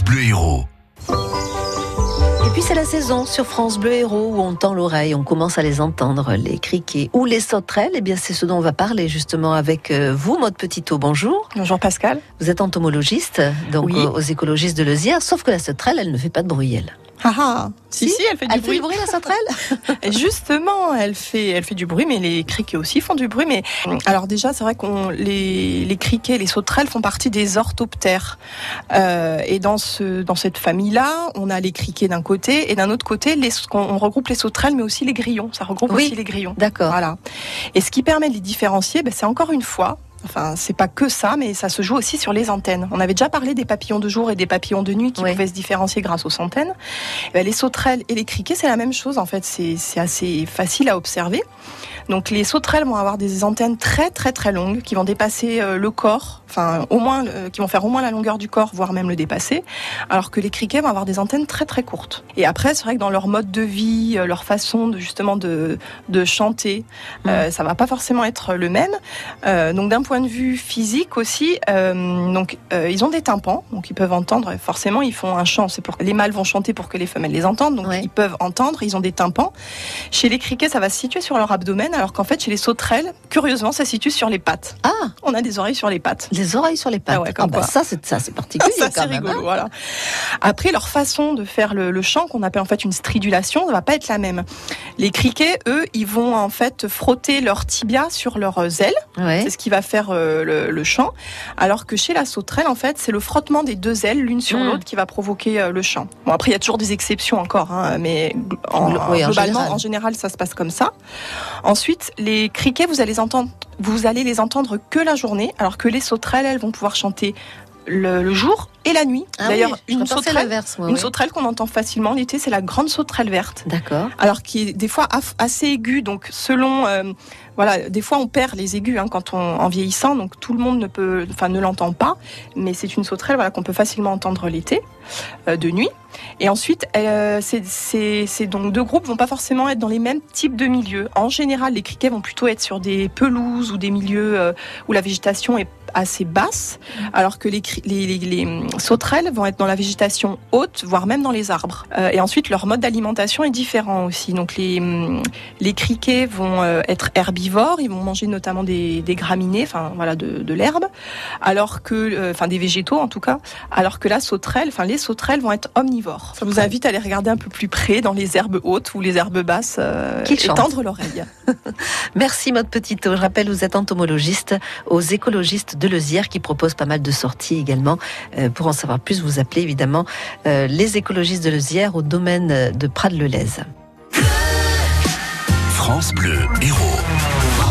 France Bleu Héros. Et puis c'est la saison sur France Bleu Héros où on tend l'oreille, on commence à les entendre, les criquets ou les sauterelles. Eh bien c'est ce dont on va parler justement avec euh, vous, Maud Petitot. Bonjour. Bonjour Pascal. Vous êtes entomologiste, donc Oui. aux écologistes de Lezière, sauf que la sauterelle, elle ne fait pas de bruit, elle. Ah ah, si, si, elle fait du Elle bruit. fait du bruit, la sauterelle Justement, elle fait, elle fait du bruit, mais les criquets aussi font du bruit. Mais alors déjà, c'est vrai qu'on les, les criquets, les sauterelles font partie des orthoptères. Euh, et dans ce, dans cette famille-là, on a les criquets d'un côté et d'un autre côté, les, on, on regroupe les sauterelles, mais aussi les grillons. Ça regroupe Oui. aussi les grillons. D'accord. Voilà. Et ce qui permet de les différencier, ben, c'est encore une fois. Enfin, c'est pas que ça, mais ça se joue aussi sur les antennes. On avait déjà parlé des papillons de jour et des papillons de nuit qui Oui. pouvaient se différencier grâce aux antennes. Eh ben, les sauterelles et les criquets, c'est la même chose en fait. C'est c'est assez facile à observer. Donc les sauterelles vont avoir des antennes très très très longues qui vont dépasser euh, le corps, enfin au moins euh, qui vont faire au moins la longueur du corps, voire même le dépasser, alors que les criquets vont avoir des antennes très très courtes. Et après, c'est vrai que dans leur mode de vie, euh, leur façon de justement de, de chanter, euh, ça va pas forcément être le même. Euh, donc d'un point de vue physique aussi, euh, donc ils ont des tympans, donc ils peuvent entendre. Forcément, ils font un chant. C'est pour les mâles vont chanter pour que les femelles les entendent, donc Ouais. ils peuvent entendre. Ils ont des tympans. Chez les criquets, ça va se situer sur leur abdomen, alors qu'en fait, chez les sauterelles, curieusement, ça se situe sur les pattes. Ah, On a des oreilles sur les pattes. les oreilles sur les pattes. Ah ouais, comme bah, ça, c'est ça, c'est particulier Ça, c'est rigolo, hein. voilà. Après, leur façon de faire le, le chant, qu'on appelle en fait une stridulation, ça va pas être la même. Les criquets, eux, ils vont en fait frotter leur tibia sur leurs ailes. Ouais. C'est ce qui va faire euh, le, le chant. Alors que chez la sauterelle, en fait, c'est le frottement des deux ailes l'une sur Mm. l'autre qui va provoquer euh, le chant. Bon, après, il y a toujours des exceptions encore, hein, mais en globalement, général. en général, ça se passe comme ça. Ensuite, les criquets, vous allez les entendre, vous allez les entendre que la journée, alors que les sauterelles, elles vont pouvoir chanter le, le jour et la nuit. Ah D'ailleurs, oui, une sauterelle, moi, une sauterelle qu'on entend facilement l'été, c'est la grande sauterelle verte D'accord. alors qui est des fois assez aigu. Donc selon, euh, voilà, des fois on perd les aigus hein, quand on en vieillissant, donc tout le monde ne peut, enfin ne l'entend pas, mais c'est une sauterelle voilà qu'on peut facilement entendre l'été, euh, de nuit. Et ensuite, euh, ces, ces, ces donc deux groupes vont pas forcément être dans les mêmes types de milieux. En général, les criquets vont plutôt être sur des pelouses ou des milieux euh, où la végétation est assez basse, alors que les, les, les, hum, sauterelles vont être dans la végétation haute, voire même dans les arbres. Euh, et ensuite, leur mode d'alimentation est différent aussi. Donc les, hum, les criquets vont euh, être herbivores, ils vont manger notamment des, des graminées, enfin voilà, de, de l'herbe, alors que, euh, enfin des végétaux en tout cas, alors que la sauterelle, enfin les sauterelles vont être omnivores. Ça vous invite à les regarder un peu plus près dans les herbes hautes ou les herbes basses euh, et tendre l'oreille. Merci Maud Petitot. Je rappelle, vous êtes entomologiste aux écologistes de Lezière qui proposent pas mal de sorties également. Euh, pour en savoir plus, vous appelez évidemment euh, les écologistes de Lezière au domaine de Prades-le-Lez. France Bleu Héros.